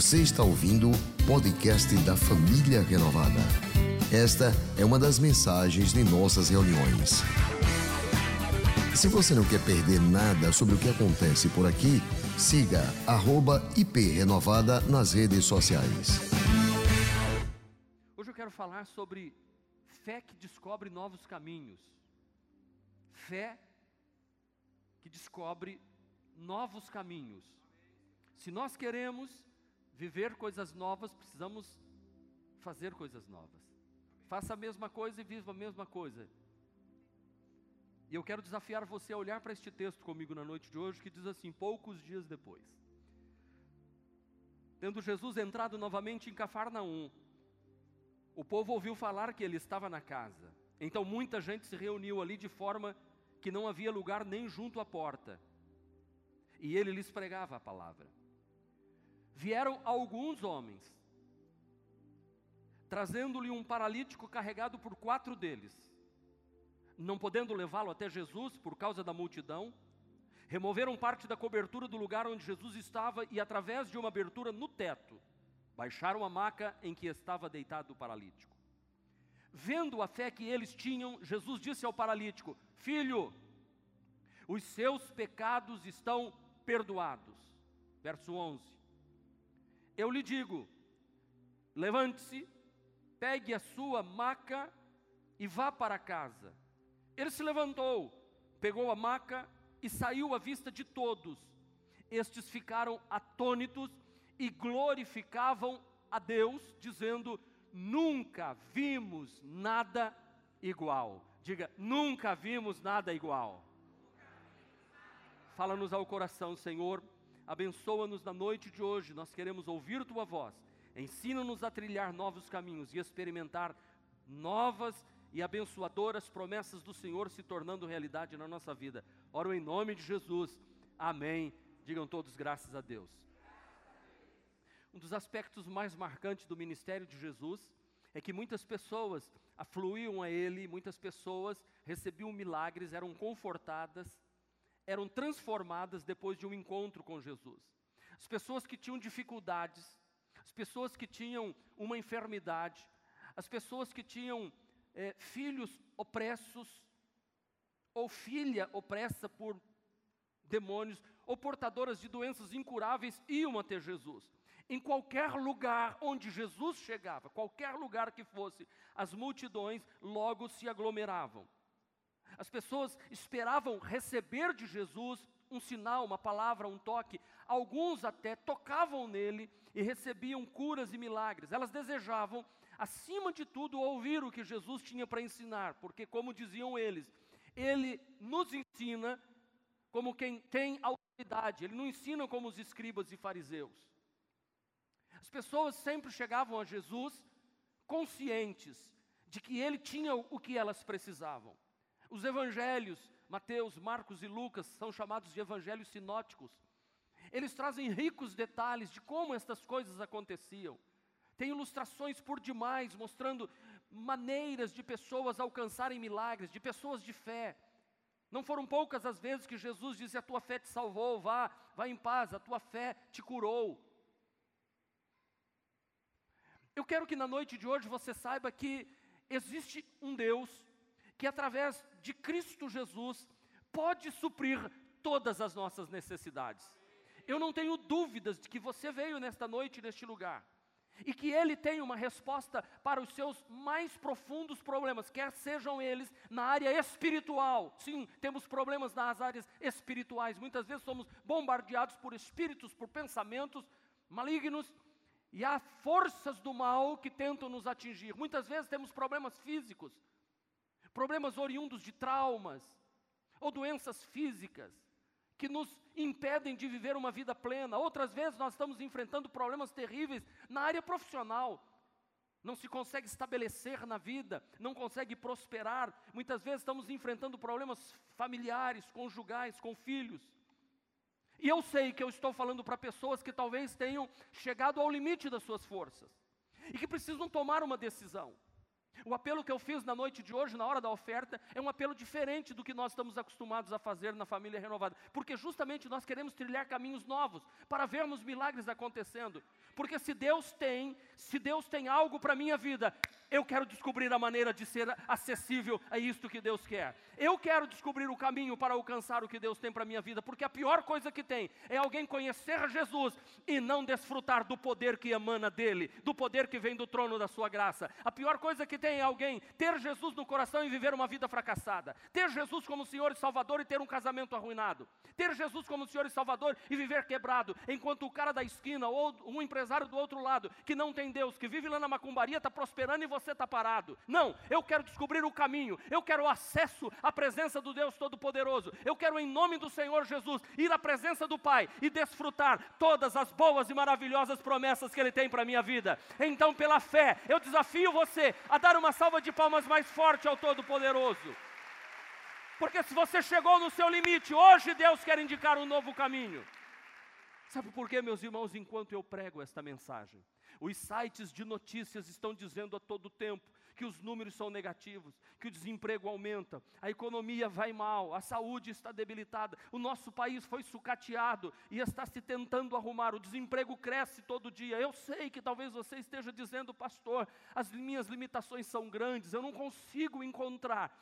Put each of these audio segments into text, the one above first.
Você está ouvindo o podcast da Família Renovada. Esta é uma das mensagens de nossas reuniões. Se você não quer perder nada sobre o que acontece por aqui, siga @iprenovada nas redes sociais. Hoje eu quero falar sobre fé que descobre novos caminhos. Fé que descobre novos caminhos. Se nós queremos viver coisas novas, precisamos fazer coisas novas. Faça a mesma coisa e viva a mesma coisa. E eu quero desafiar você a olhar para este texto comigo na noite de hoje, que diz assim: poucos dias depois. Tendo Jesus entrado novamente em Cafarnaum, o povo ouviu falar que ele estava na casa. Então muita gente se reuniu ali de forma que não havia lugar nem junto à porta. E ele lhes pregava a palavra vieram alguns homens, trazendo-lhe um paralítico carregado por quatro deles. Não podendo levá-lo até Jesus por causa da multidão, removeram parte da cobertura do lugar onde Jesus estava e, através de uma abertura no teto, baixaram a maca em que estava deitado o paralítico. Vendo a fé que eles tinham, Jesus disse ao paralítico: Filho, os seus pecados estão perdoados. Verso 11. Eu lhe digo: levante-se, pegue a sua maca e vá para casa. Ele se levantou, pegou a maca e saiu à vista de todos. Estes ficaram atônitos e glorificavam a Deus, dizendo: Nunca vimos nada igual. Diga, nunca vimos nada igual. Fala-nos ao coração, Senhor Abençoa-nos na noite de hoje, nós queremos ouvir tua voz. Ensina-nos a trilhar novos caminhos e experimentar novas e abençoadoras promessas do Senhor se tornando realidade na nossa vida. Oro em nome de Jesus. Amém. Digam todos graças a Deus. Um dos aspectos mais marcantes do ministério de Jesus é que muitas pessoas afluíam a Ele, muitas pessoas recebiam milagres, eram confortadas, eram transformadas depois de um encontro com Jesus. As pessoas que tinham dificuldades, as pessoas que tinham uma enfermidade, as pessoas que tinham é, filhos opressos, ou filha opressa por demônios, ou portadoras de doenças incuráveis, iam até Jesus. Em qualquer lugar onde Jesus chegava, qualquer lugar que fosse, as multidões logo se aglomeravam. As pessoas esperavam receber de Jesus um sinal, uma palavra, um toque. Alguns até tocavam nele e recebiam curas e milagres. Elas desejavam, acima de tudo, ouvir o que Jesus tinha para ensinar, porque, como diziam eles, ele nos ensina como quem tem autoridade, ele não ensina como os escribas e fariseus. As pessoas sempre chegavam a Jesus conscientes de que ele tinha o que elas precisavam. Os evangelhos, Mateus, Marcos e Lucas, são chamados de evangelhos sinóticos. Eles trazem ricos detalhes de como estas coisas aconteciam. Tem ilustrações por demais mostrando maneiras de pessoas alcançarem milagres, de pessoas de fé. Não foram poucas as vezes que Jesus disse: A tua fé te salvou, vá, vá em paz, a tua fé te curou. Eu quero que na noite de hoje você saiba que existe um Deus que através de Cristo Jesus pode suprir todas as nossas necessidades. Eu não tenho dúvidas de que você veio nesta noite, neste lugar, e que Ele tem uma resposta para os seus mais profundos problemas, quer sejam eles na área espiritual. Sim, temos problemas nas áreas espirituais. Muitas vezes somos bombardeados por espíritos, por pensamentos malignos, e há forças do mal que tentam nos atingir. Muitas vezes temos problemas físicos, problemas oriundos de traumas ou doenças físicas que nos impedem de viver uma vida plena. Outras vezes nós estamos enfrentando problemas terríveis na área profissional. Não se consegue estabelecer na vida, não consegue prosperar. Muitas vezes estamos enfrentando problemas familiares, conjugais, com filhos. E eu sei que eu estou falando para pessoas que talvez tenham chegado ao limite das suas forças e que precisam tomar uma decisão. O apelo que eu fiz na noite de hoje, na hora da oferta, é um apelo diferente do que nós estamos acostumados a fazer na família renovada, porque justamente nós queremos trilhar caminhos novos para vermos milagres acontecendo. Porque se Deus tem, se Deus tem algo para a minha vida, eu quero descobrir a maneira de ser acessível a isto que Deus quer. Eu quero descobrir o caminho para alcançar o que Deus tem para a minha vida, porque a pior coisa que tem é alguém conhecer Jesus e não desfrutar do poder que emana dele, do poder que vem do trono da sua graça. A pior coisa que tem é alguém ter Jesus no coração e viver uma vida fracassada. Ter Jesus como Senhor e Salvador e ter um casamento arruinado. Ter Jesus como Senhor e Salvador e viver quebrado, enquanto o cara da esquina ou um empresário do outro lado que não tem Deus, que vive lá na macumbaria, está prosperando e você você está parado. Não, eu quero descobrir o caminho, eu quero acesso à presença do Deus Todo-Poderoso. Eu quero, em nome do Senhor Jesus, ir à presença do Pai e desfrutar todas as boas e maravilhosas promessas que Ele tem para a minha vida. Então, pela fé, eu desafio você a dar uma salva de palmas mais forte ao Todo-Poderoso. Porque se você chegou no seu limite, hoje Deus quer indicar um novo caminho. Sabe por quê, meus irmãos, enquanto eu prego esta mensagem? Os sites de notícias estão dizendo a todo tempo que os números são negativos, que o desemprego aumenta, a economia vai mal, a saúde está debilitada, o nosso país foi sucateado e está se tentando arrumar, o desemprego cresce todo dia. Eu sei que talvez você esteja dizendo, pastor, as minhas limitações são grandes, eu não consigo encontrar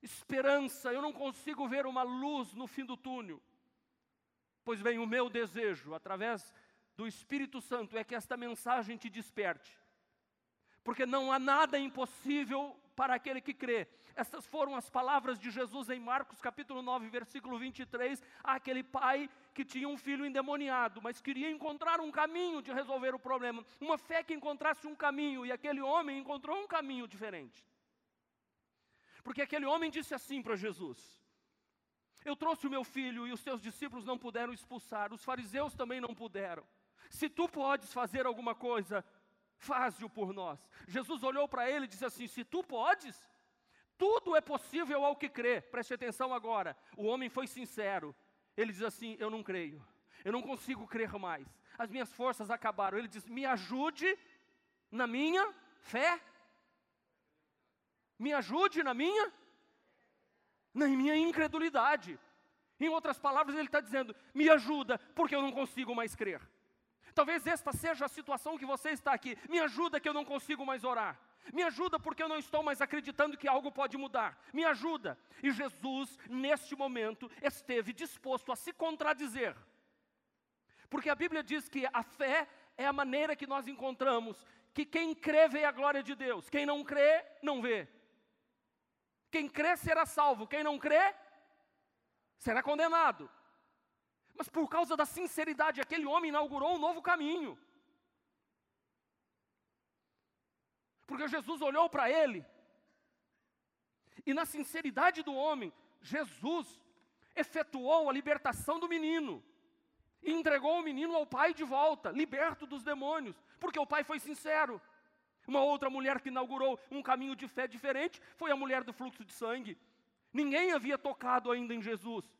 esperança, eu não consigo ver uma luz no fim do túnel. Pois bem, o meu desejo, através do Espírito Santo é que esta mensagem te desperte. Porque não há nada impossível para aquele que crê. Essas foram as palavras de Jesus em Marcos capítulo 9, versículo 23, aquele pai que tinha um filho endemoniado, mas queria encontrar um caminho de resolver o problema, uma fé que encontrasse um caminho, e aquele homem encontrou um caminho diferente. Porque aquele homem disse assim para Jesus: Eu trouxe o meu filho e os teus discípulos não puderam expulsar, os fariseus também não puderam. Se tu podes fazer alguma coisa, faze-o por nós. Jesus olhou para ele e disse assim: Se tu podes, tudo é possível ao que crê. Preste atenção agora. O homem foi sincero. Ele diz assim: Eu não creio. Eu não consigo crer mais. As minhas forças acabaram. Ele diz: Me ajude na minha fé. Me ajude na minha na minha incredulidade. Em outras palavras, ele está dizendo: Me ajuda, porque eu não consigo mais crer. Talvez esta seja a situação que você está aqui. Me ajuda que eu não consigo mais orar. Me ajuda porque eu não estou mais acreditando que algo pode mudar. Me ajuda. E Jesus, neste momento, esteve disposto a se contradizer. Porque a Bíblia diz que a fé é a maneira que nós encontramos que quem crê vê a glória de Deus, quem não crê, não vê. Quem crê será salvo, quem não crê, será condenado. Mas por causa da sinceridade, aquele homem inaugurou um novo caminho. Porque Jesus olhou para ele, e na sinceridade do homem, Jesus efetuou a libertação do menino, e entregou o menino ao pai de volta, liberto dos demônios, porque o pai foi sincero. Uma outra mulher que inaugurou um caminho de fé diferente foi a mulher do fluxo de sangue. Ninguém havia tocado ainda em Jesus.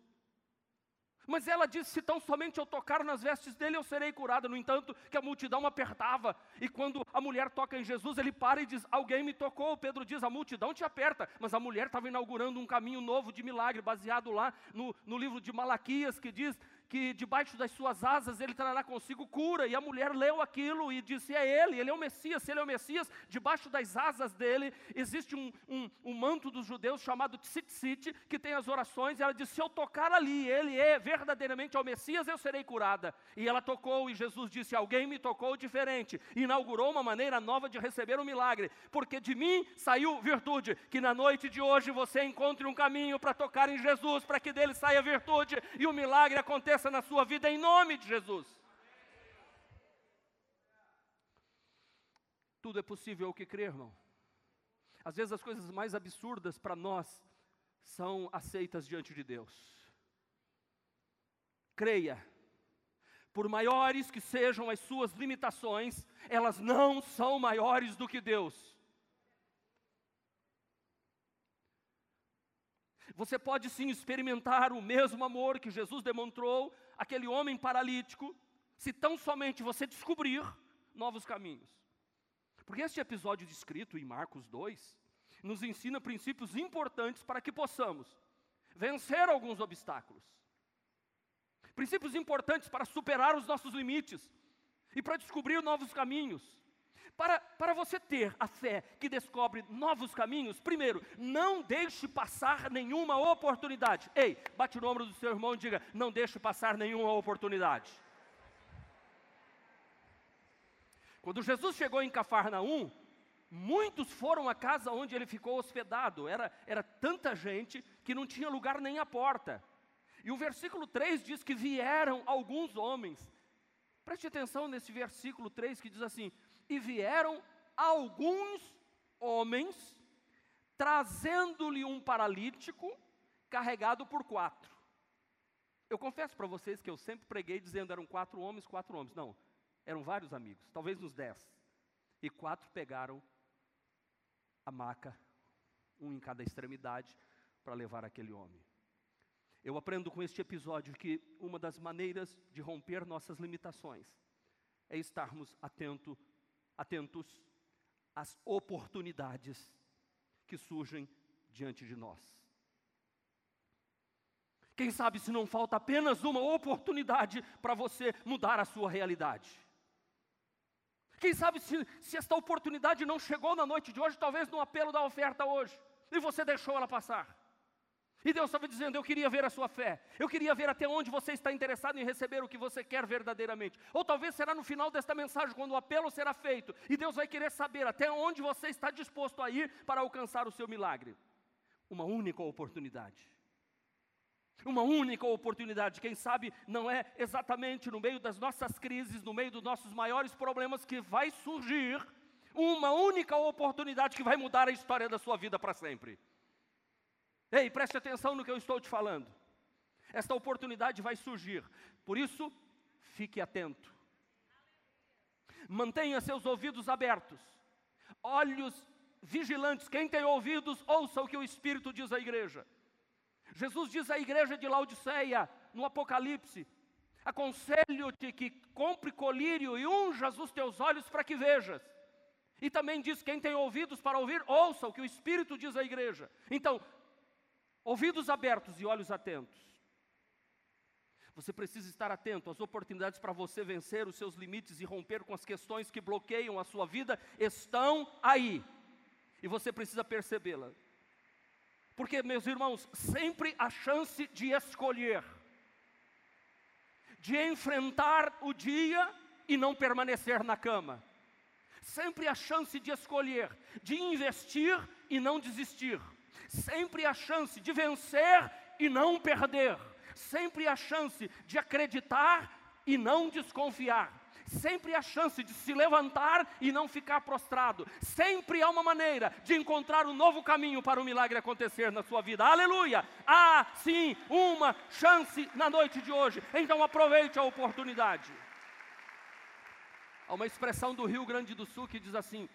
Mas ela disse: se tão somente eu tocar nas vestes dele, eu serei curada. No entanto, que a multidão apertava. E quando a mulher toca em Jesus, ele para e diz: Alguém me tocou. Pedro diz: A multidão te aperta. Mas a mulher estava inaugurando um caminho novo de milagre, baseado lá no, no livro de Malaquias, que diz que debaixo das suas asas ele trará consigo cura. E a mulher leu aquilo e disse: É ele, ele é o Messias. Ele é o Messias, debaixo das asas dele existe um, um, um manto dos judeus chamado tzitzit, que tem as orações. E ela disse: Se eu tocar ali, ele é verdadeiramente o Messias, eu serei curada. E ela tocou, e Jesus disse: Alguém me tocou diferente. Inaugurou uma maneira nova de receber o um milagre, porque de mim saiu virtude. Que na noite de hoje você encontre um caminho para tocar em Jesus, para que dele saia virtude e o milagre aconteça na sua vida em nome de Jesus. Tudo é possível o que crer, irmão. Às vezes as coisas mais absurdas para nós são aceitas diante de Deus. Creia, por maiores que sejam as suas limitações, elas não são maiores do que Deus. Você pode sim experimentar o mesmo amor que Jesus demonstrou aquele homem paralítico, se tão somente você descobrir novos caminhos. Porque este episódio descrito em Marcos 2 nos ensina princípios importantes para que possamos vencer alguns obstáculos. Princípios importantes para superar os nossos limites e para descobrir novos caminhos. Para, para você ter a fé que descobre novos caminhos, primeiro, não deixe passar nenhuma oportunidade. Ei, bate no ombro do seu irmão e diga: não deixe passar nenhuma oportunidade. Quando Jesus chegou em Cafarnaum, muitos foram à casa onde ele ficou hospedado. Era, era tanta gente que não tinha lugar nem à porta. E o versículo 3 diz que vieram alguns homens. Preste atenção nesse versículo 3 que diz assim: E vieram alguns homens, trazendo-lhe um paralítico, carregado por quatro. Eu confesso para vocês que eu sempre preguei dizendo eram quatro homens, quatro homens. Não, eram vários amigos, talvez uns dez. E quatro pegaram a maca, um em cada extremidade, para levar aquele homem. Eu aprendo com este episódio que uma das maneiras de romper nossas limitações é estarmos atento, atentos às oportunidades que surgem diante de nós. Quem sabe se não falta apenas uma oportunidade para você mudar a sua realidade. Quem sabe se, se esta oportunidade não chegou na noite de hoje, talvez no apelo da oferta hoje, e você deixou ela passar. E Deus estava dizendo: Eu queria ver a sua fé, eu queria ver até onde você está interessado em receber o que você quer verdadeiramente. Ou talvez será no final desta mensagem, quando o apelo será feito, e Deus vai querer saber até onde você está disposto a ir para alcançar o seu milagre. Uma única oportunidade. Uma única oportunidade, quem sabe não é exatamente no meio das nossas crises, no meio dos nossos maiores problemas que vai surgir uma única oportunidade que vai mudar a história da sua vida para sempre. Ei, preste atenção no que eu estou te falando. Esta oportunidade vai surgir, por isso, fique atento. Mantenha seus ouvidos abertos, olhos vigilantes. Quem tem ouvidos, ouça o que o Espírito diz à igreja. Jesus diz à igreja de Laodiceia, no Apocalipse: Aconselho-te que compre colírio e unjas os teus olhos para que vejas. E também diz: quem tem ouvidos para ouvir, ouça o que o Espírito diz à igreja. Então, ouvidos abertos e olhos atentos. Você precisa estar atento às oportunidades para você vencer os seus limites e romper com as questões que bloqueiam a sua vida, estão aí. E você precisa percebê-la. Porque, meus irmãos, sempre a chance de escolher, de enfrentar o dia e não permanecer na cama. Sempre a chance de escolher, de investir e não desistir. Sempre a chance de vencer e não perder. Sempre a chance de acreditar e não desconfiar sempre há chance de se levantar e não ficar prostrado. Sempre há uma maneira de encontrar um novo caminho para o milagre acontecer na sua vida. Aleluia! Há sim uma chance na noite de hoje. Então aproveite a oportunidade. Há uma expressão do Rio Grande do Sul que diz assim: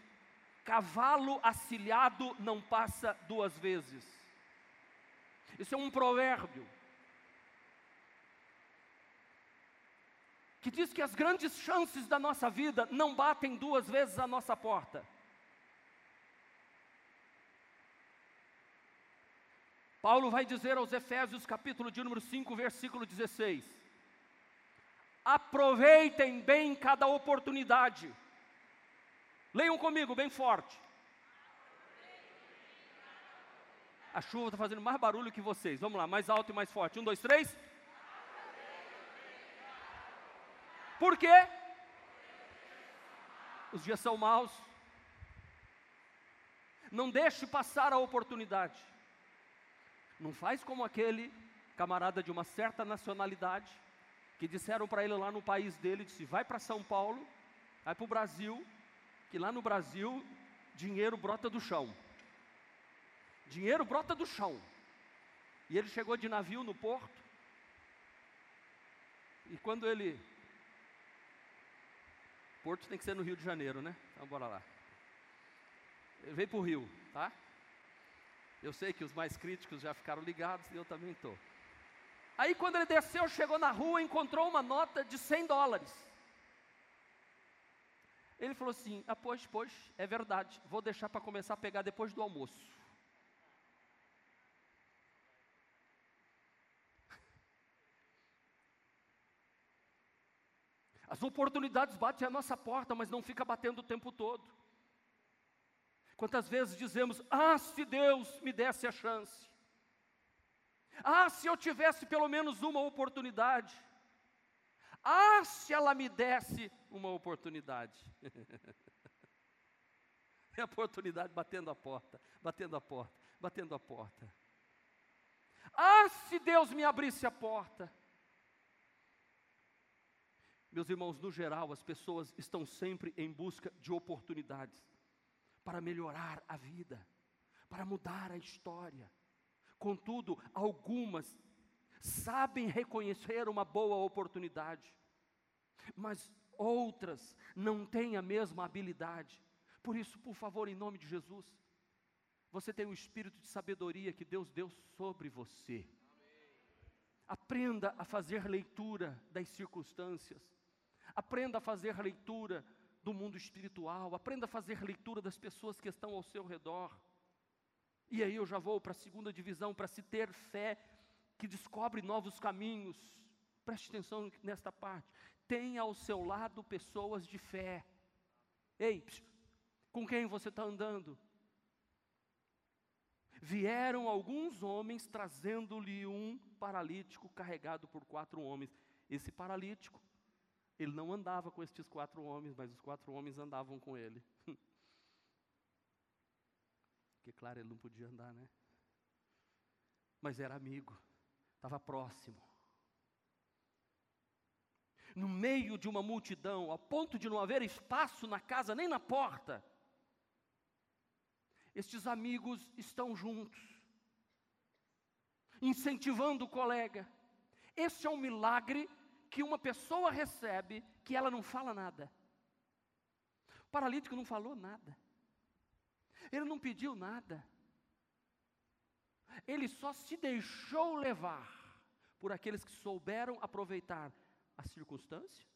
cavalo acilhado não passa duas vezes. Isso é um provérbio. que diz que as grandes chances da nossa vida não batem duas vezes a nossa porta. Paulo vai dizer aos Efésios, capítulo de número 5, versículo 16: Aproveitem bem cada oportunidade. Leiam comigo, bem forte. A chuva está fazendo mais barulho que vocês. Vamos lá, mais alto e mais forte. Um, dois, três. Por quê? Os dias são maus. Não deixe passar a oportunidade. Não faz como aquele camarada de uma certa nacionalidade que disseram para ele lá no país dele, disse: "Vai para São Paulo, vai para o Brasil, que lá no Brasil dinheiro brota do chão. Dinheiro brota do chão. E ele chegou de navio no porto. E quando ele Porto tem que ser no Rio de Janeiro, né? Então bora lá. Ele veio para o Rio, tá? Eu sei que os mais críticos já ficaram ligados e eu também estou. Aí quando ele desceu, chegou na rua, encontrou uma nota de 100 dólares. Ele falou assim: Ah, pois, pois, é verdade, vou deixar para começar a pegar depois do almoço. As oportunidades batem à nossa porta, mas não fica batendo o tempo todo. Quantas vezes dizemos: Ah, se Deus me desse a chance. Ah, se eu tivesse pelo menos uma oportunidade. Ah, se ela me desse uma oportunidade. é a oportunidade batendo a porta, batendo a porta, batendo a porta. Ah, se Deus me abrisse a porta. Meus irmãos, no geral, as pessoas estão sempre em busca de oportunidades para melhorar a vida, para mudar a história. Contudo, algumas sabem reconhecer uma boa oportunidade, mas outras não têm a mesma habilidade. Por isso, por favor, em nome de Jesus, você tem o espírito de sabedoria que Deus deu sobre você. Aprenda a fazer leitura das circunstâncias. Aprenda a fazer leitura do mundo espiritual, aprenda a fazer leitura das pessoas que estão ao seu redor. E aí eu já vou para a segunda divisão, para se ter fé que descobre novos caminhos. Preste atenção nesta parte. Tenha ao seu lado pessoas de fé. Ei, com quem você está andando? Vieram alguns homens trazendo-lhe um paralítico carregado por quatro homens. Esse paralítico ele não andava com estes quatro homens, mas os quatro homens andavam com ele. Porque, claro, ele não podia andar, né? Mas era amigo, estava próximo. No meio de uma multidão, a ponto de não haver espaço na casa nem na porta, estes amigos estão juntos, incentivando o colega. Esse é um milagre que uma pessoa recebe que ela não fala nada. O paralítico não falou nada. Ele não pediu nada. Ele só se deixou levar por aqueles que souberam aproveitar a circunstância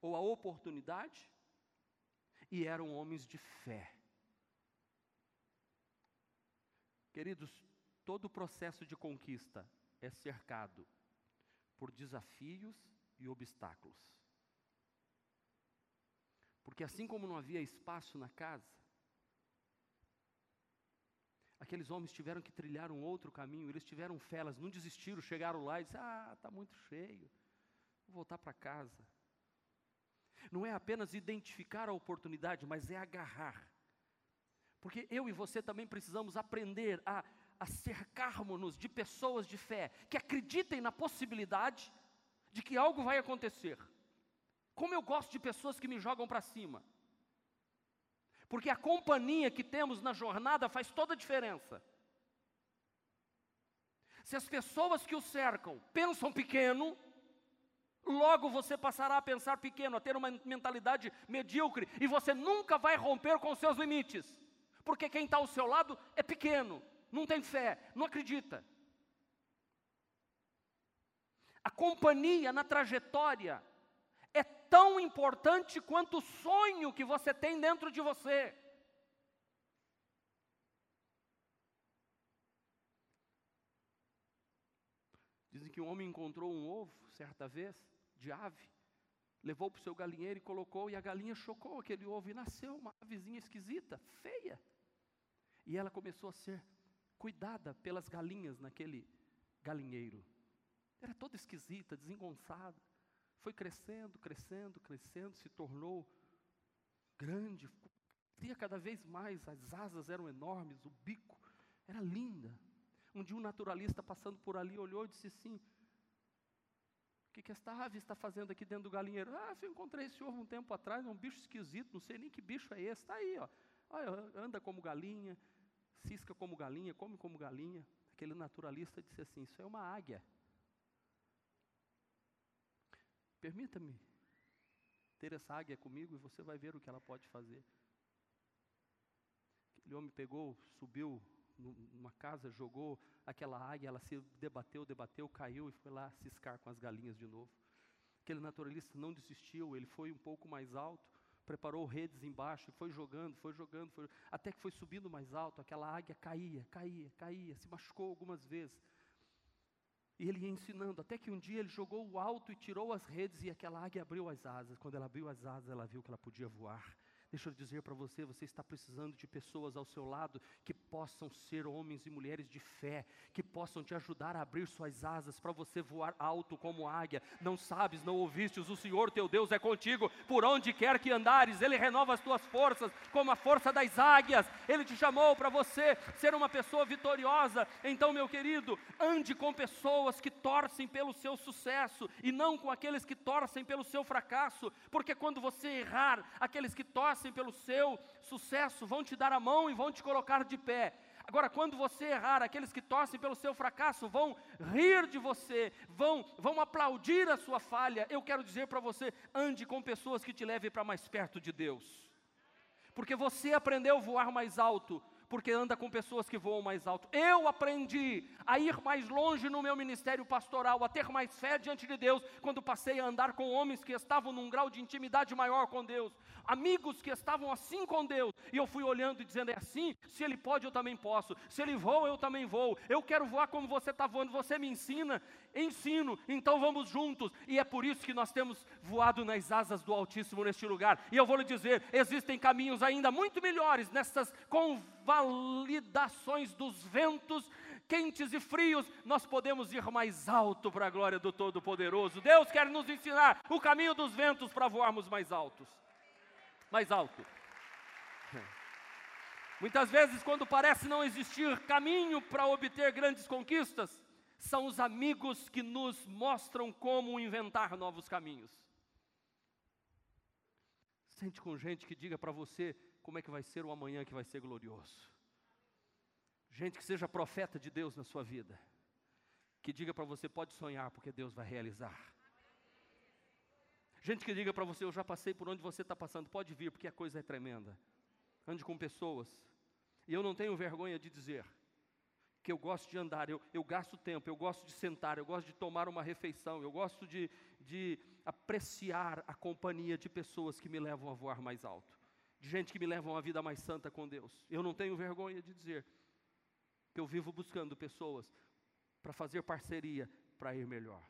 ou a oportunidade e eram homens de fé. Queridos, todo o processo de conquista é cercado por desafios e obstáculos. Porque assim como não havia espaço na casa, aqueles homens tiveram que trilhar um outro caminho, eles tiveram fé, elas não desistiram, chegaram lá e disseram: Ah, está muito cheio, vou voltar para casa. Não é apenas identificar a oportunidade, mas é agarrar. Porque eu e você também precisamos aprender a a cercarmos-nos de pessoas de fé que acreditem na possibilidade de que algo vai acontecer. Como eu gosto de pessoas que me jogam para cima. Porque a companhia que temos na jornada faz toda a diferença. Se as pessoas que o cercam pensam pequeno, logo você passará a pensar pequeno, a ter uma mentalidade medíocre, e você nunca vai romper com seus limites, porque quem está ao seu lado é pequeno não tem fé, não acredita. A companhia na trajetória é tão importante quanto o sonho que você tem dentro de você. Dizem que um homem encontrou um ovo, certa vez, de ave, levou para o seu galinheiro e colocou, e a galinha chocou aquele ovo e nasceu uma avezinha esquisita, feia. E ela começou a ser cuidada pelas galinhas naquele galinheiro. Era toda esquisita, desengonçada. Foi crescendo, crescendo, crescendo, se tornou grande, crescia cada vez mais, as asas eram enormes, o bico era linda. Um dia um naturalista passando por ali olhou e disse assim: O que, que esta ave está fazendo aqui dentro do galinheiro? Ah, eu encontrei esse ovo um tempo atrás, é um bicho esquisito, não sei nem que bicho é esse. Está aí, ó. Olha, anda como galinha, cisca como galinha, come como galinha. Aquele naturalista disse assim: Isso é uma águia. Permita-me ter essa águia comigo e você vai ver o que ela pode fazer. Aquele homem pegou, subiu numa casa, jogou aquela águia, ela se debateu, debateu, caiu e foi lá ciscar com as galinhas de novo. Aquele naturalista não desistiu, ele foi um pouco mais alto, preparou redes embaixo, e foi jogando, foi jogando, foi, até que foi subindo mais alto, aquela águia caía, caía, caía, se machucou algumas vezes. E ele ia ensinando, até que um dia ele jogou o alto e tirou as redes, e aquela águia abriu as asas. Quando ela abriu as asas, ela viu que ela podia voar. Deixa eu dizer para você, você está precisando de pessoas ao seu lado que possam ser homens e mulheres de fé, que possam te ajudar a abrir suas asas para você voar alto como águia. Não sabes, não ouvistes, o Senhor teu Deus é contigo, por onde quer que andares, Ele renova as tuas forças como a força das águias. Ele te chamou para você ser uma pessoa vitoriosa. Então, meu querido, ande com pessoas que torcem pelo seu sucesso e não com aqueles que torcem pelo seu fracasso, porque quando você errar, aqueles que torcem torcem pelo seu sucesso vão te dar a mão e vão te colocar de pé. Agora, quando você errar, aqueles que torcem pelo seu fracasso vão rir de você, vão, vão aplaudir a sua falha. Eu quero dizer para você: ande com pessoas que te levem para mais perto de Deus. Porque você aprendeu a voar mais alto, porque anda com pessoas que voam mais alto. Eu aprendi a ir mais longe no meu ministério pastoral, a ter mais fé diante de Deus, quando passei a andar com homens que estavam num grau de intimidade maior com Deus, amigos que estavam assim com Deus, e eu fui olhando e dizendo: é assim, se ele pode, eu também posso, se ele voa, eu também vou, eu quero voar como você está voando, você me ensina, ensino, então vamos juntos, e é por isso que nós temos voado nas asas do Altíssimo neste lugar, e eu vou lhe dizer: existem caminhos ainda muito melhores nessas convalidações validações dos ventos quentes e frios, nós podemos ir mais alto para a glória do Todo-Poderoso. Deus quer nos ensinar o caminho dos ventos para voarmos mais altos. Mais alto. Muitas vezes, quando parece não existir caminho para obter grandes conquistas, são os amigos que nos mostram como inventar novos caminhos. Sente com gente que diga para você como é que vai ser o amanhã que vai ser glorioso. Gente que seja profeta de Deus na sua vida. Que diga para você, pode sonhar, porque Deus vai realizar. Gente que diga para você, eu já passei por onde você está passando, pode vir, porque a coisa é tremenda. Ande com pessoas. E eu não tenho vergonha de dizer que eu gosto de andar, eu, eu gasto tempo, eu gosto de sentar, eu gosto de tomar uma refeição, eu gosto de, de apreciar a companhia de pessoas que me levam a voar mais alto, de gente que me leva a vida mais santa com Deus. Eu não tenho vergonha de dizer que eu vivo buscando pessoas para fazer parceria para ir melhor.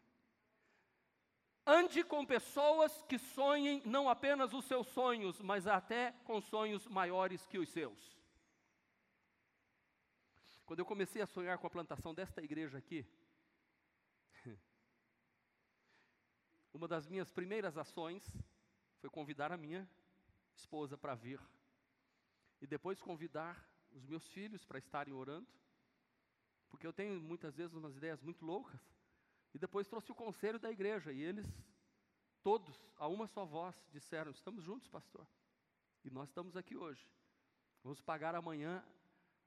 Ande com pessoas que sonhem não apenas os seus sonhos, mas até com sonhos maiores que os seus. Quando eu comecei a sonhar com a plantação desta igreja aqui, uma das minhas primeiras ações foi convidar a minha esposa para vir. E depois convidar os meus filhos para estarem orando. Porque eu tenho muitas vezes umas ideias muito loucas. E depois trouxe o conselho da igreja. E eles, todos, a uma só voz, disseram: Estamos juntos, pastor. E nós estamos aqui hoje. Vamos pagar amanhã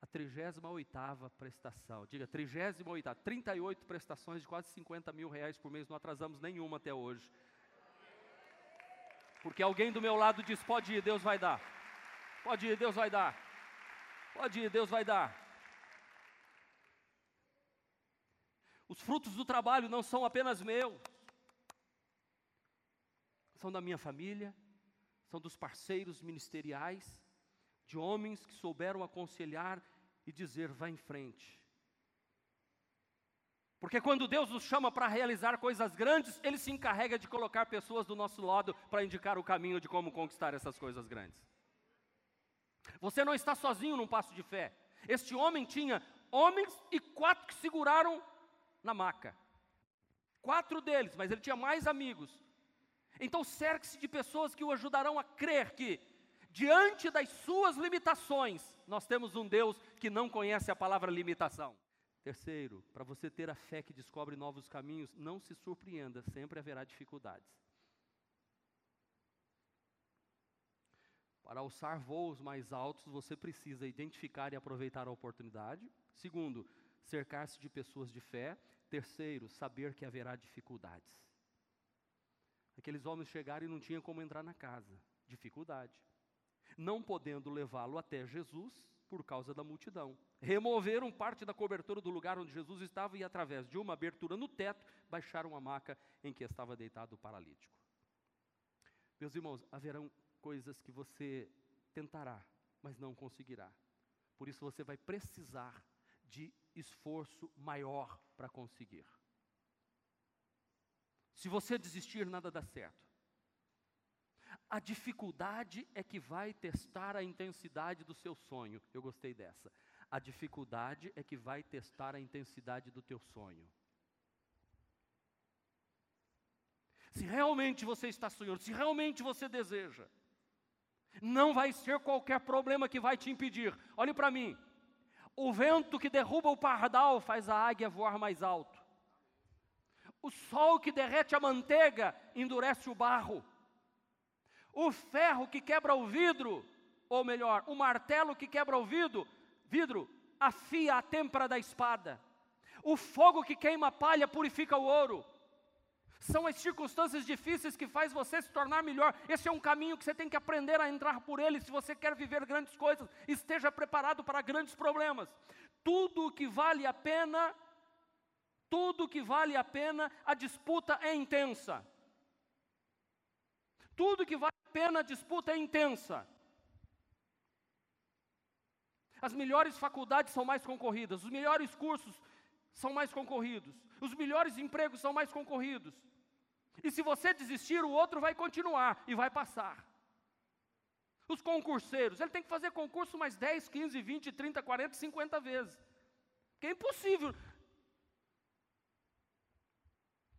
a 38 prestação. Diga, 38, 38 prestações de quase 50 mil reais por mês. Não atrasamos nenhuma até hoje. Porque alguém do meu lado diz: Pode ir, Deus vai dar. Pode ir, Deus vai dar. Pode ir, Deus vai dar. Os frutos do trabalho não são apenas meus, são da minha família, são dos parceiros ministeriais, de homens que souberam aconselhar e dizer: vá em frente. Porque quando Deus nos chama para realizar coisas grandes, Ele se encarrega de colocar pessoas do nosso lado para indicar o caminho de como conquistar essas coisas grandes. Você não está sozinho num passo de fé. Este homem tinha homens e quatro que seguraram na maca. Quatro deles, mas ele tinha mais amigos. Então cerque-se de pessoas que o ajudarão a crer que, diante das suas limitações, nós temos um Deus que não conhece a palavra limitação. Terceiro, para você ter a fé que descobre novos caminhos, não se surpreenda, sempre haverá dificuldades. Para alçar voos mais altos, você precisa identificar e aproveitar a oportunidade. Segundo, cercar-se de pessoas de fé. Terceiro, saber que haverá dificuldades. Aqueles homens chegaram e não tinham como entrar na casa. Dificuldade. Não podendo levá-lo até Jesus por causa da multidão. Removeram parte da cobertura do lugar onde Jesus estava e, através de uma abertura no teto, baixaram a maca em que estava deitado o paralítico. Meus irmãos, haverão coisas que você tentará, mas não conseguirá. Por isso você vai precisar de esforço maior para conseguir. Se você desistir, nada dá certo. A dificuldade é que vai testar a intensidade do seu sonho. Eu gostei dessa. A dificuldade é que vai testar a intensidade do teu sonho. Se realmente você está sonhando, se realmente você deseja, não vai ser qualquer problema que vai te impedir. Olhe para mim. O vento que derruba o pardal faz a águia voar mais alto. O sol que derrete a manteiga endurece o barro. O ferro que quebra o vidro, ou melhor, o martelo que quebra o vidro, vidro afia a têmpora da espada. O fogo que queima a palha purifica o ouro. São as circunstâncias difíceis que faz você se tornar melhor. Esse é um caminho que você tem que aprender a entrar por ele. Se você quer viver grandes coisas, esteja preparado para grandes problemas. Tudo que vale a pena, tudo que vale a pena, a disputa é intensa. Tudo que vale pena, a disputa é intensa. As melhores faculdades são mais concorridas, os melhores cursos são mais concorridos, os melhores empregos são mais concorridos. E se você desistir, o outro vai continuar e vai passar. Os concurseiros, ele tem que fazer concurso mais 10, 15, 20, 30, 40, 50 vezes. Que é impossível.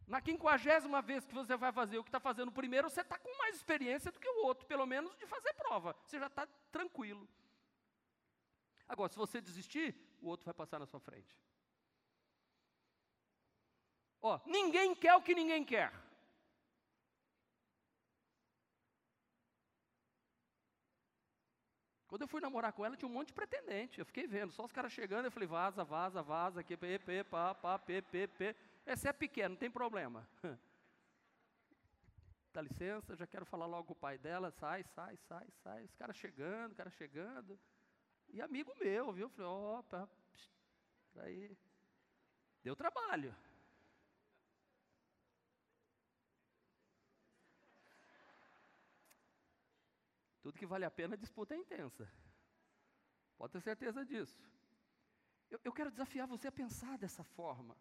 Na quinquagésima vez que você vai fazer o que está fazendo primeiro, você está com mais experiência do que o outro, pelo menos de fazer prova. Você já está tranquilo. Agora, se você desistir, o outro vai passar na sua frente. Ó, ninguém quer o que ninguém quer. Quando eu fui namorar com ela, tinha um monte de pretendente. Eu fiquei vendo, só os caras chegando, eu falei, vaza, vaza, vaza, aqui, p, p, pá, pá, p. Esse é pequeno, não tem problema. Dá licença, já quero falar logo com o pai dela, sai, sai, sai, sai. Os caras chegando, cara chegando. E amigo meu, viu? Falei, opa, aí. Deu trabalho. Tudo que vale a pena, a disputa é intensa. Pode ter certeza disso. Eu, eu quero desafiar você a pensar dessa forma.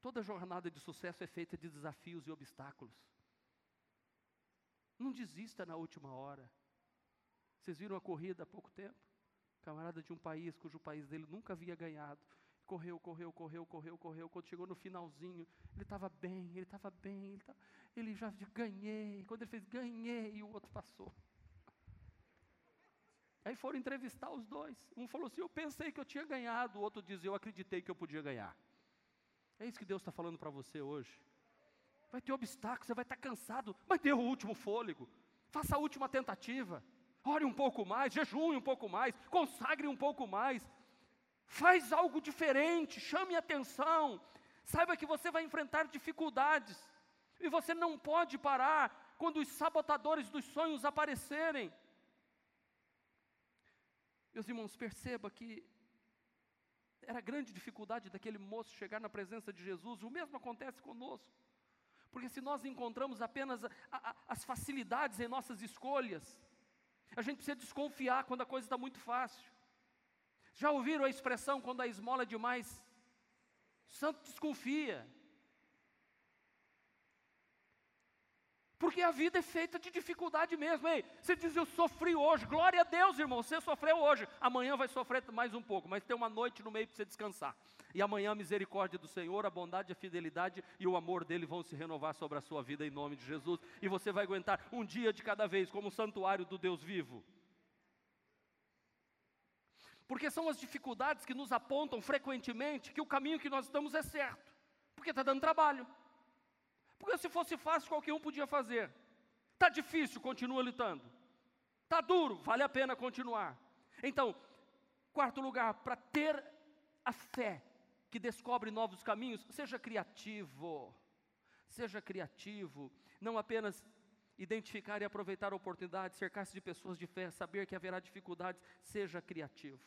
Toda jornada de sucesso é feita de desafios e obstáculos. Não desista na última hora. Vocês viram a corrida há pouco tempo? Camarada de um país cujo país dele nunca havia ganhado. Correu, correu, correu, correu, correu. Quando chegou no finalzinho, ele estava bem, ele estava bem, ele estava ele já ganhei. Quando ele fez ganhei, e o outro passou. Aí foram entrevistar os dois. Um falou assim: Eu pensei que eu tinha ganhado. O outro diz: Eu acreditei que eu podia ganhar. É isso que Deus está falando para você hoje. Vai ter obstáculos, você vai estar tá cansado, mas dê o último fôlego. Faça a última tentativa. Ore um pouco mais, jejue um pouco mais, consagre um pouco mais. Faz algo diferente, chame atenção. Saiba que você vai enfrentar dificuldades. E você não pode parar quando os sabotadores dos sonhos aparecerem. Meus irmãos, perceba que era grande dificuldade daquele moço chegar na presença de Jesus, o mesmo acontece conosco. Porque se nós encontramos apenas a, a, as facilidades em nossas escolhas, a gente precisa desconfiar quando a coisa está muito fácil. Já ouviram a expressão quando a esmola é demais? Santo desconfia. Porque a vida é feita de dificuldade mesmo. Ei, você diz, eu sofri hoje. Glória a Deus, irmão. Você sofreu hoje. Amanhã vai sofrer mais um pouco, mas tem uma noite no meio para você descansar. E amanhã a misericórdia do Senhor, a bondade, a fidelidade e o amor dele vão se renovar sobre a sua vida em nome de Jesus. E você vai aguentar um dia de cada vez, como um santuário do Deus vivo. Porque são as dificuldades que nos apontam frequentemente que o caminho que nós estamos é certo. Porque está dando trabalho. Porque se fosse fácil, qualquer um podia fazer. Está difícil, continua lutando. Está duro, vale a pena continuar. Então, quarto lugar, para ter a fé que descobre novos caminhos, seja criativo. Seja criativo, não apenas identificar e aproveitar a oportunidade, cercar-se de pessoas de fé, saber que haverá dificuldades, seja criativo.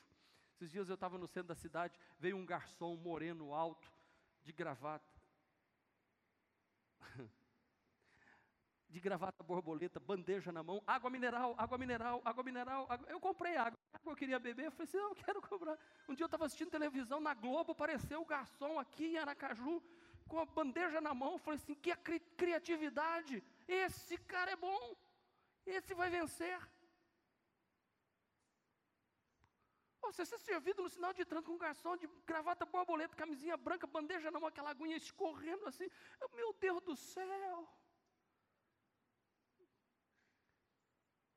Esses dias eu estava no centro da cidade, veio um garçom moreno alto, de gravata, de gravata borboleta, bandeja na mão, água mineral, água mineral, água mineral. Água... Eu comprei água, água eu queria beber, eu falei assim, não, eu quero comprar. Um dia eu estava assistindo televisão na Globo, apareceu o garçom aqui em Aracaju, com a bandeja na mão, eu falei assim, que cri criatividade, esse cara é bom, esse vai vencer. Você ser servido no sinal de trânsito com um garçom de gravata borboleta, camisinha branca, bandeja na mão, aquela aguinha escorrendo assim, meu Deus do céu.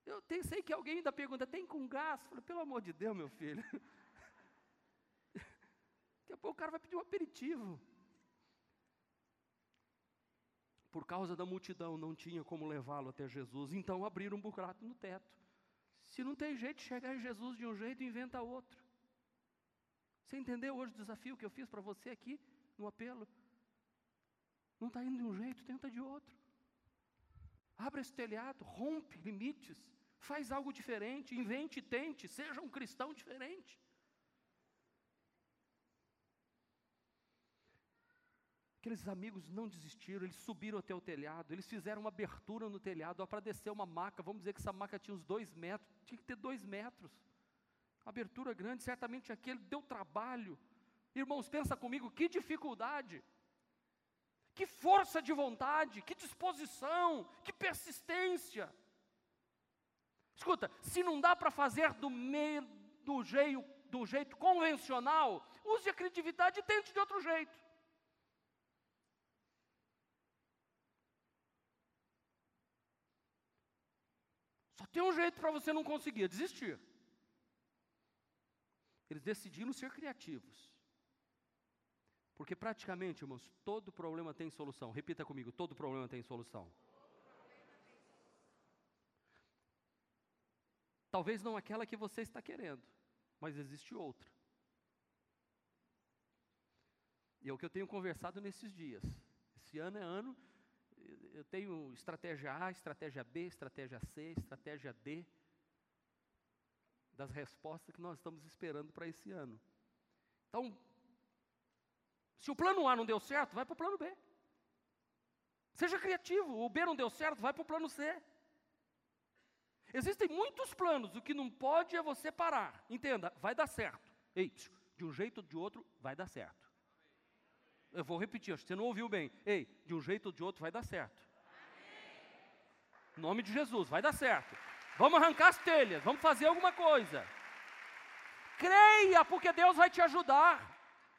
Eu tenho, sei que alguém ainda pergunta, tem com gás? Eu falei, pelo amor de Deus, meu filho. Daqui a pouco o cara vai pedir um aperitivo. Por causa da multidão, não tinha como levá-lo até Jesus, então abriram um buraco no teto. Se não tem jeito de chegar em Jesus de um jeito, inventa outro. Você entendeu hoje o desafio que eu fiz para você aqui, no apelo? Não está indo de um jeito, tenta de outro. Abre esse telhado, rompe limites, faz algo diferente, invente, tente, seja um cristão diferente. Aqueles amigos não desistiram, eles subiram até o telhado, eles fizeram uma abertura no telhado, para descer uma maca, vamos dizer que essa maca tinha uns dois metros, tinha que ter dois metros. Abertura grande, certamente aquele deu trabalho. Irmãos, pensa comigo, que dificuldade, que força de vontade, que disposição, que persistência. Escuta, se não dá para fazer do meio do jeito, do jeito convencional, use a criatividade e tente de outro jeito. Só tem um jeito para você não conseguir, desistir. Eles decidiram ser criativos. Porque praticamente, irmãos, todo problema tem solução. Repita comigo, todo problema tem solução. Talvez não aquela que você está querendo, mas existe outra. E é o que eu tenho conversado nesses dias. Esse ano é ano eu tenho estratégia A, estratégia B, estratégia C, estratégia D, das respostas que nós estamos esperando para esse ano. Então, se o plano A não deu certo, vai para o plano B. Seja criativo, o B não deu certo, vai para o plano C. Existem muitos planos, o que não pode é você parar. Entenda, vai dar certo. Ei, de um jeito ou de outro, vai dar certo. Eu vou repetir, acho que você não ouviu bem. Ei, de um jeito ou de outro vai dar certo. Em nome de Jesus, vai dar certo. Vamos arrancar as telhas, vamos fazer alguma coisa. Creia, porque Deus vai te ajudar.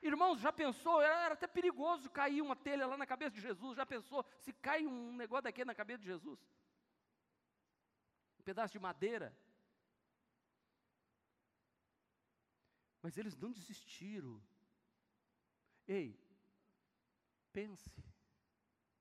Irmãos, já pensou? Era até perigoso cair uma telha lá na cabeça de Jesus. Já pensou se cai um negócio daqui na cabeça de Jesus? Um pedaço de madeira. Mas eles não desistiram. Ei, Pense.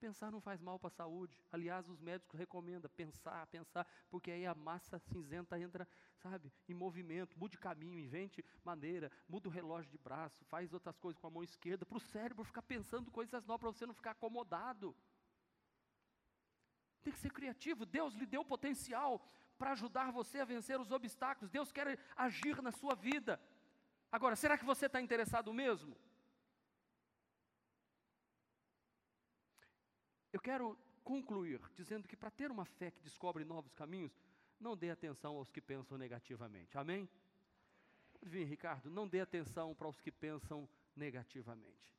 Pensar não faz mal para a saúde. Aliás, os médicos recomendam pensar, pensar, porque aí a massa cinzenta entra, sabe, em movimento, mude caminho, invente maneira, muda o relógio de braço, faz outras coisas com a mão esquerda, para o cérebro ficar pensando coisas novas, para você não ficar acomodado. Tem que ser criativo. Deus lhe deu potencial para ajudar você a vencer os obstáculos. Deus quer agir na sua vida. Agora, será que você está interessado mesmo? Eu quero concluir dizendo que para ter uma fé que descobre novos caminhos, não dê atenção aos que pensam negativamente. Amém? Vem, Ricardo, não dê atenção para os que pensam negativamente.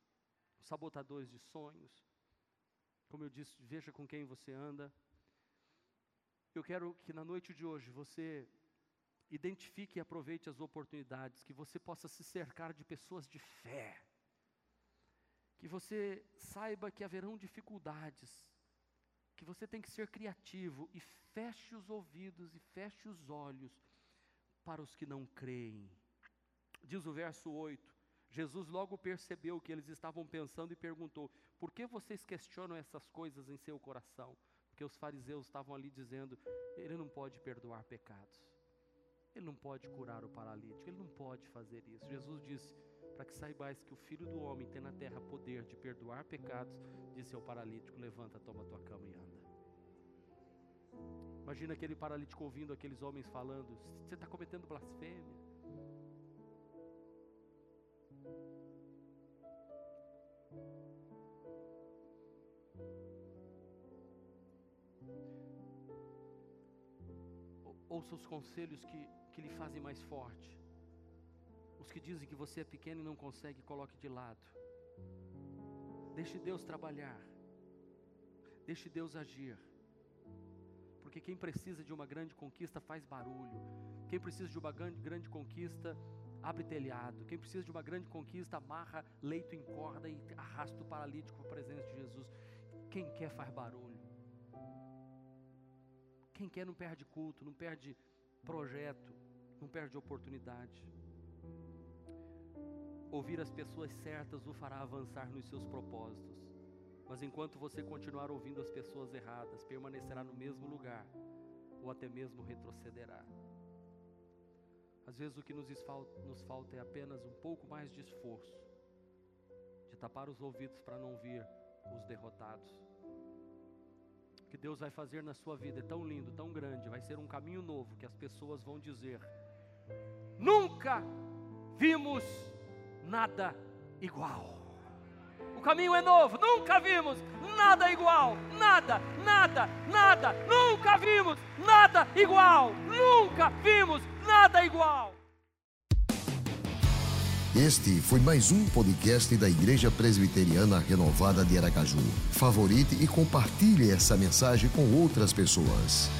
Sabotadores de sonhos. Como eu disse, veja com quem você anda. Eu quero que na noite de hoje você identifique e aproveite as oportunidades, que você possa se cercar de pessoas de fé que você saiba que haverão dificuldades, que você tem que ser criativo e feche os ouvidos e feche os olhos para os que não creem. Diz o verso 8: Jesus logo percebeu que eles estavam pensando e perguntou: Por que vocês questionam essas coisas em seu coração? Porque os fariseus estavam ali dizendo: Ele não pode perdoar pecados, ele não pode curar o paralítico, ele não pode fazer isso. Jesus disse: para que saibais que o Filho do Homem tem na terra poder de perdoar pecados, disse ao paralítico: Levanta, toma tua cama e anda. Imagina aquele paralítico ouvindo aqueles homens falando: Você está cometendo blasfêmia. ouça os conselhos que, que lhe fazem mais forte. Os que dizem que você é pequeno e não consegue, coloque de lado. Deixe Deus trabalhar. Deixe Deus agir. Porque quem precisa de uma grande conquista faz barulho. Quem precisa de uma grande, conquista abre telhado. Quem precisa de uma grande conquista amarra leito em corda e arrasta o paralítico para a presença de Jesus. Quem quer faz barulho. Quem quer não perde culto, não perde projeto, não perde oportunidade. Ouvir as pessoas certas o fará avançar nos seus propósitos. Mas enquanto você continuar ouvindo as pessoas erradas, permanecerá no mesmo lugar ou até mesmo retrocederá. Às vezes o que nos falta, nos falta é apenas um pouco mais de esforço, de tapar os ouvidos para não ouvir os derrotados. O que Deus vai fazer na sua vida é tão lindo, tão grande, vai ser um caminho novo que as pessoas vão dizer: Nunca vimos nada igual. O caminho é novo, nunca vimos nada igual, nada, nada, nada, nunca vimos nada igual, nunca vimos nada igual. Este foi mais um podcast da Igreja Presbiteriana Renovada de Aracaju. Favorite e compartilhe essa mensagem com outras pessoas.